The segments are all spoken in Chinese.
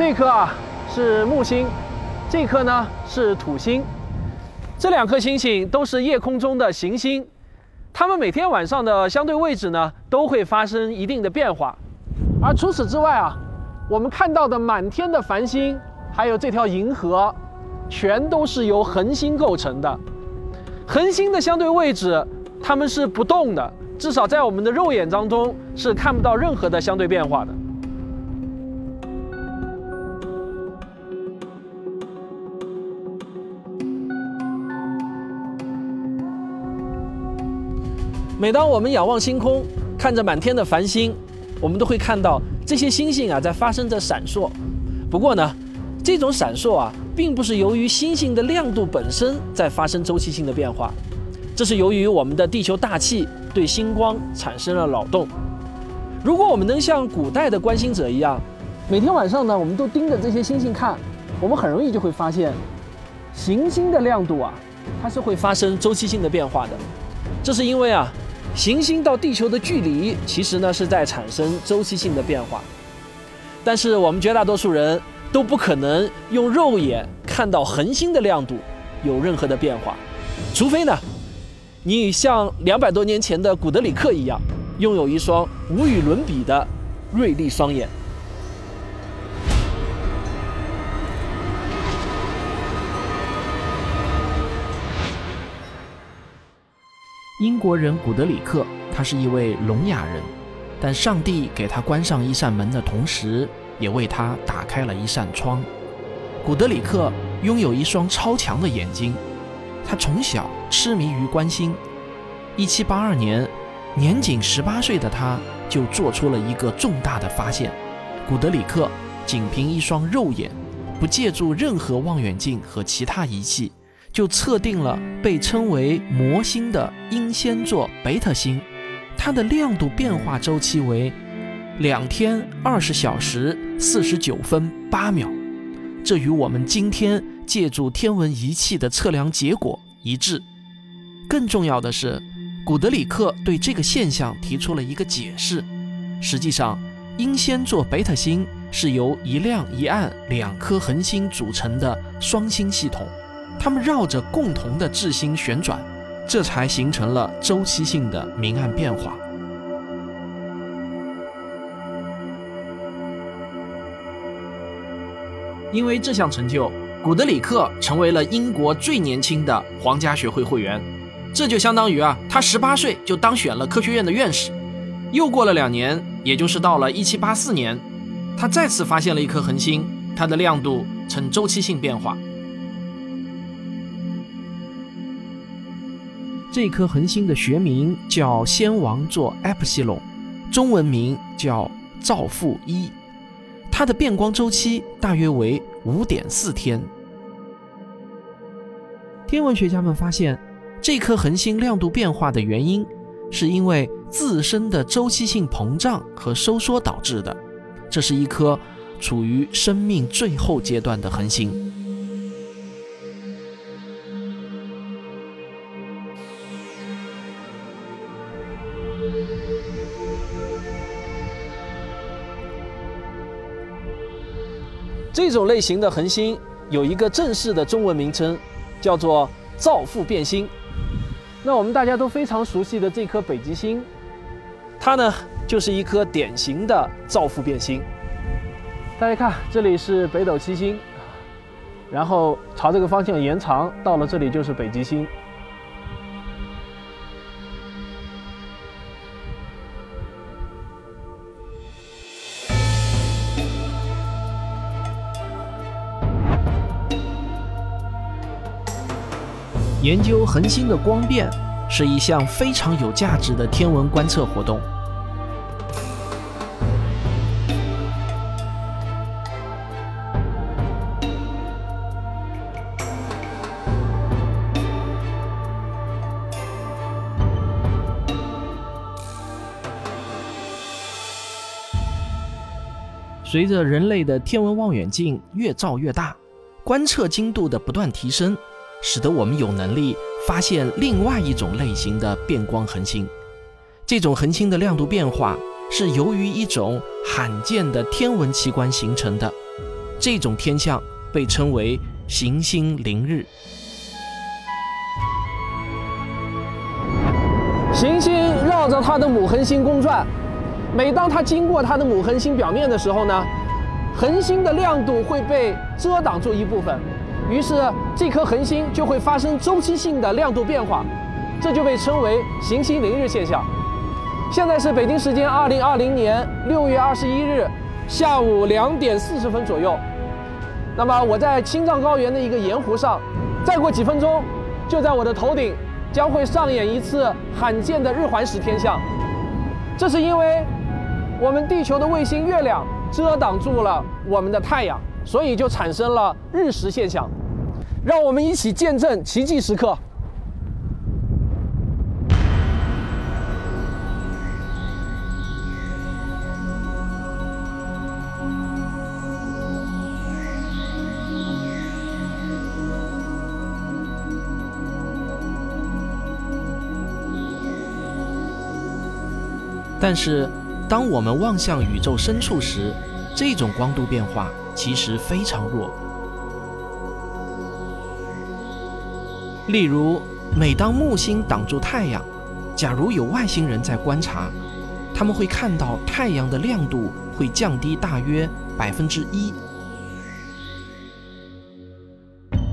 这颗啊是木星，这颗呢是土星。这两颗星星都是夜空中的行星，它们每天晚上的相对位置呢都会发生一定的变化。而除此之外啊，我们看到的满天的繁星，还有这条银河，全都是由恒星构成的。恒星的相对位置，它们是不动的，至少在我们的肉眼当中是看不到任何的相对变化的。每当我们仰望星空，看着满天的繁星，我们都会看到这些星星啊在发生着闪烁。不过呢，这种闪烁啊，并不是由于星星的亮度本身在发生周期性的变化，这是由于我们的地球大气对星光产生了扰动。如果我们能像古代的观星者一样，每天晚上呢，我们都盯着这些星星看，我们很容易就会发现，行星的亮度啊，它是会发生周期性的变化的。这是因为啊。行星到地球的距离，其实呢是在产生周期性的变化，但是我们绝大多数人都不可能用肉眼看到恒星的亮度有任何的变化，除非呢，你像两百多年前的古德里克一样，拥有一双无与伦比的锐利双眼。英国人古德里克，他是一位聋哑人，但上帝给他关上一扇门的同时，也为他打开了一扇窗。古德里克拥有一双超强的眼睛，他从小痴迷于观星。1782年，年仅18岁的他就做出了一个重大的发现：古德里克仅凭一双肉眼，不借助任何望远镜和其他仪器。就测定了被称为魔星的英仙座贝塔星，它的亮度变化周期为两天二十小时四十九分八秒，这与我们今天借助天文仪器的测量结果一致。更重要的是，古德里克对这个现象提出了一个解释：实际上，英仙座贝塔星是由一亮一暗两颗恒星组成的双星系统。它们绕着共同的质心旋转，这才形成了周期性的明暗变化。因为这项成就，古德里克成为了英国最年轻的皇家学会会员，这就相当于啊，他十八岁就当选了科学院的院士。又过了两年，也就是到了一七八四年，他再次发现了一颗恒星，它的亮度呈周期性变化。这颗恒星的学名叫仙王座 Epsilon，中文名叫造父一，它的变光周期大约为五点四天。天文学家们发现，这颗恒星亮度变化的原因，是因为自身的周期性膨胀和收缩导致的。这是一颗处于生命最后阶段的恒星。这种类型的恒星有一个正式的中文名称，叫做造父变星。那我们大家都非常熟悉的这颗北极星，它呢就是一颗典型的造父变星。大家看，这里是北斗七星，然后朝这个方向延长，到了这里就是北极星。研究恒星的光变是一项非常有价值的天文观测活动。随着人类的天文望远镜越造越大，观测精度的不断提升。使得我们有能力发现另外一种类型的变光恒星。这种恒星的亮度变化是由于一种罕见的天文奇观形成的。这种天象被称为行星凌日。行星绕着它的母恒星公转，每当它经过它的母恒星表面的时候呢，恒星的亮度会被遮挡住一部分，于是这颗恒星就会发生周期性的亮度变化，这就被称为行星凌日现象。现在是北京时间二零二零年六月二十一日下午两点四十分左右。那么我在青藏高原的一个盐湖上，再过几分钟，就在我的头顶将会上演一次罕见的日环食天象。这是因为我们地球的卫星月亮遮挡住了我们的太阳，所以就产生了日食现象。让我们一起见证奇迹时刻。但是，当我们望向宇宙深处时，这种光度变化其实非常弱。例如，每当木星挡住太阳，假如有外星人在观察，他们会看到太阳的亮度会降低大约百分之一。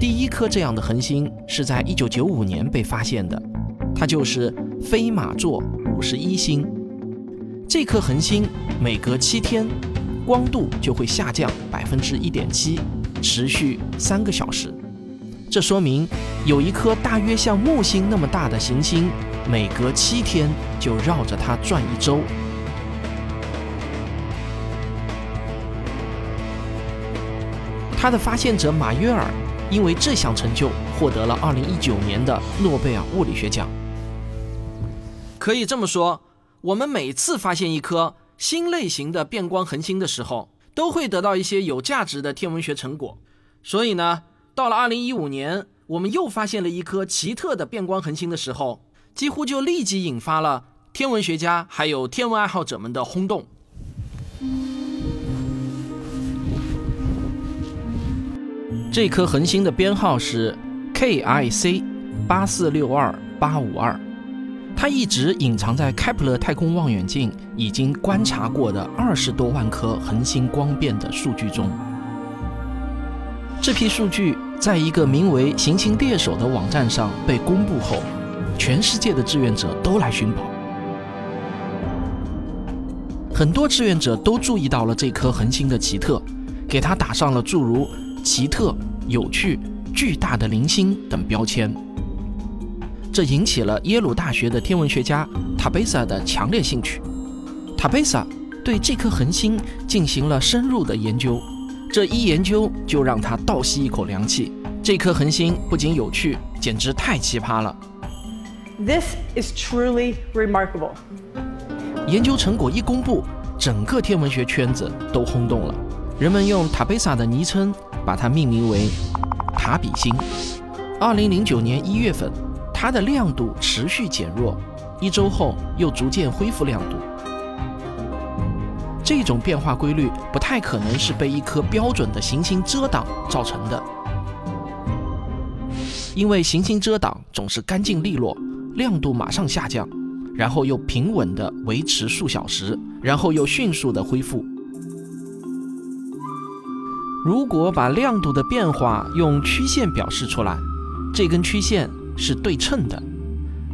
第一颗这样的恒星是在一九九五年被发现的，它就是飞马座五十一星。这颗恒星每隔七天，光度就会下降百分之一点七，持续三个小时。这说明有一颗大约像木星那么大的行星，每隔七天就绕着它转一周。他的发现者马约尔因为这项成就获得了二零一九年的诺贝尔物理学奖。可以这么说。我们每次发现一颗新类型的变光恒星的时候，都会得到一些有价值的天文学成果。所以呢，到了二零一五年，我们又发现了一颗奇特的变光恒星的时候，几乎就立即引发了天文学家还有天文爱好者们的轰动。这颗恒星的编号是 KIC 八四六二八五二。它一直隐藏在开普勒太空望远镜已经观察过的二十多万颗恒星光变的数据中。这批数据在一个名为“行星猎手”的网站上被公布后，全世界的志愿者都来寻宝。很多志愿者都注意到了这颗恒星的奇特，给它打上了诸如“奇特”“有趣”“巨大的零星”等标签。这引起了耶鲁大学的天文学家塔贝萨的强烈兴趣。塔贝萨对这颗恒星进行了深入的研究，这一研究就让他倒吸一口凉气。这颗恒星不仅有趣，简直太奇葩了。This is truly remarkable。研究成果一公布，整个天文学圈子都轰动了。人们用塔贝萨的昵称把它命名为“塔比星”。二零零九年一月份。它的亮度持续减弱，一周后又逐渐恢复亮度。这种变化规律不太可能是被一颗标准的行星遮挡造成的，因为行星遮挡总是干净利落，亮度马上下降，然后又平稳地维持数小时，然后又迅速地恢复。如果把亮度的变化用曲线表示出来，这根曲线。是对称的，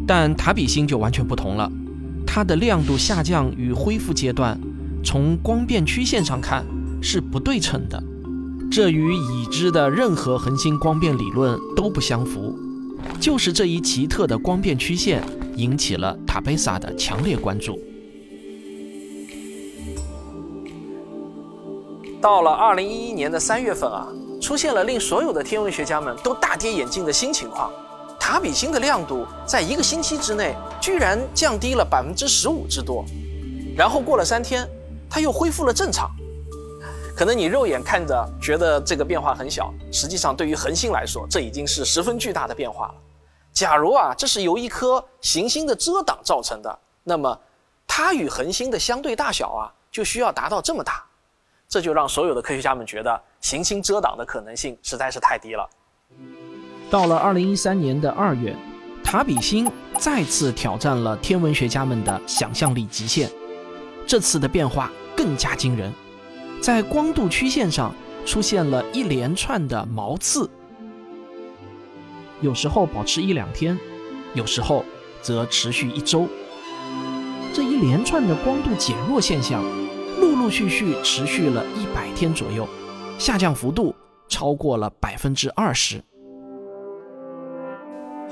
但塔比星就完全不同了。它的亮度下降与恢复阶段，从光变曲线上看是不对称的，这与已知的任何恒星光变理论都不相符。就是这一奇特的光变曲线引起了塔贝萨的强烈关注。到了二零一一年的三月份啊，出现了令所有的天文学家们都大跌眼镜的新情况。塔比星的亮度在一个星期之内居然降低了百分之十五之多，然后过了三天，它又恢复了正常。可能你肉眼看着觉得这个变化很小，实际上对于恒星来说，这已经是十分巨大的变化了。假如啊，这是由一颗行星的遮挡造成的，那么它与恒星的相对大小啊，就需要达到这么大。这就让所有的科学家们觉得行星遮挡的可能性实在是太低了。到了二零一三年的二月，塔比星再次挑战了天文学家们的想象力极限。这次的变化更加惊人，在光度曲线上出现了一连串的毛刺，有时候保持一两天，有时候则持续一周。这一连串的光度减弱现象，陆陆续续持续了一百天左右，下降幅度超过了百分之二十。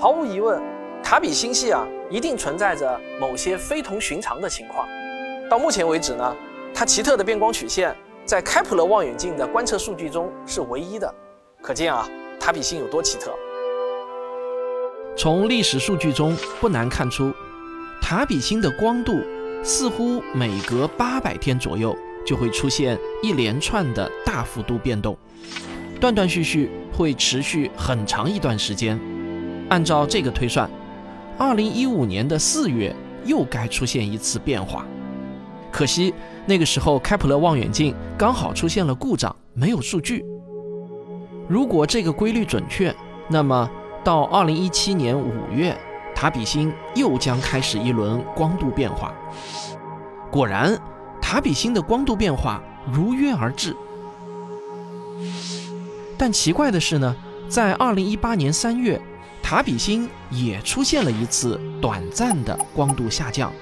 毫无疑问，塔比星系啊，一定存在着某些非同寻常的情况。到目前为止呢，它奇特的变光曲线在开普勒望远镜的观测数据中是唯一的，可见啊，塔比星有多奇特。从历史数据中不难看出，塔比星的光度似乎每隔八百天左右就会出现一连串的大幅度变动，断断续续会持续很长一段时间。按照这个推算，二零一五年的四月又该出现一次变化。可惜那个时候开普勒望远镜刚好出现了故障，没有数据。如果这个规律准确，那么到二零一七年五月，塔比星又将开始一轮光度变化。果然，塔比星的光度变化如约而至。但奇怪的是呢，在二零一八年三月。塔比星也出现了一次短暂的光度下降，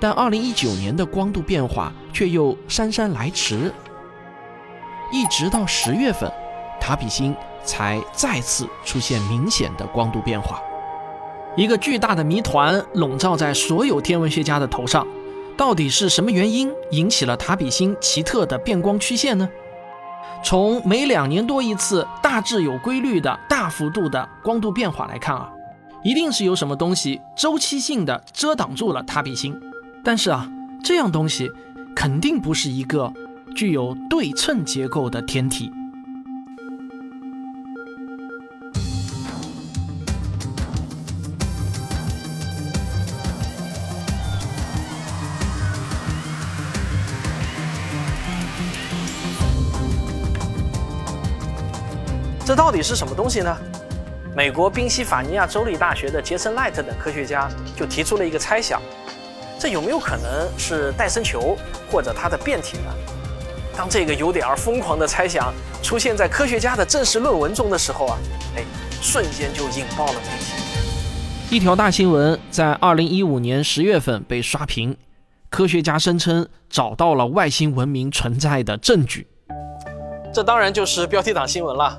但2019年的光度变化却又姗姗来迟，一直到十月份，塔比星才再次出现明显的光度变化。一个巨大的谜团笼罩在所有天文学家的头上，到底是什么原因引起了塔比星奇特的变光曲线呢？从每两年多一次、大致有规律的大幅度的光度变化来看啊，一定是有什么东西周期性的遮挡住了塔比星。但是啊，这样东西肯定不是一个具有对称结构的天体。这到底是什么东西呢？美国宾夕法尼亚州立大学的杰森·赖特等科学家就提出了一个猜想：这有没有可能是戴森球或者它的变体呢？当这个有点儿疯狂的猜想出现在科学家的正式论文中的时候啊，哎，瞬间就引爆了媒体。一条大新闻在2015年10月份被刷屏，科学家声称找到了外星文明存在的证据。这当然就是标题党新闻了。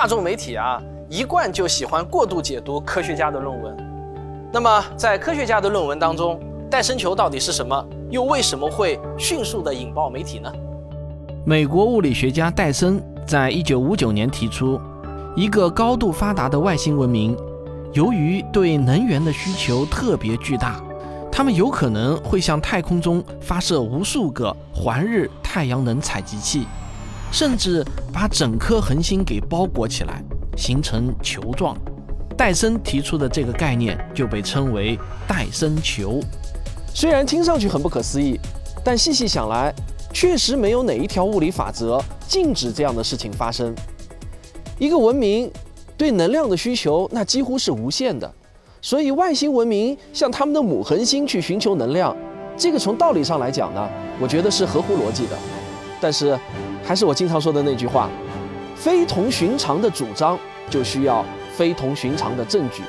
大众媒体啊，一贯就喜欢过度解读科学家的论文。那么，在科学家的论文当中，戴森球到底是什么？又为什么会迅速的引爆媒体呢？美国物理学家戴森在一九五九年提出，一个高度发达的外星文明，由于对能源的需求特别巨大，他们有可能会向太空中发射无数个环日太阳能采集器。甚至把整颗恒星给包裹起来，形成球状。戴森提出的这个概念就被称为戴森球。虽然听上去很不可思议，但细细想来，确实没有哪一条物理法则禁止这样的事情发生。一个文明对能量的需求那几乎是无限的，所以外星文明向他们的母恒星去寻求能量，这个从道理上来讲呢，我觉得是合乎逻辑的。但是。还是我经常说的那句话，非同寻常的主张就需要非同寻常的证据。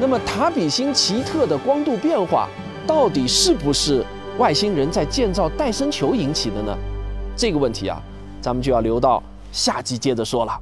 那么塔比星奇特的光度变化，到底是不是外星人在建造戴森球引起的呢？这个问题啊，咱们就要留到下集接着说了。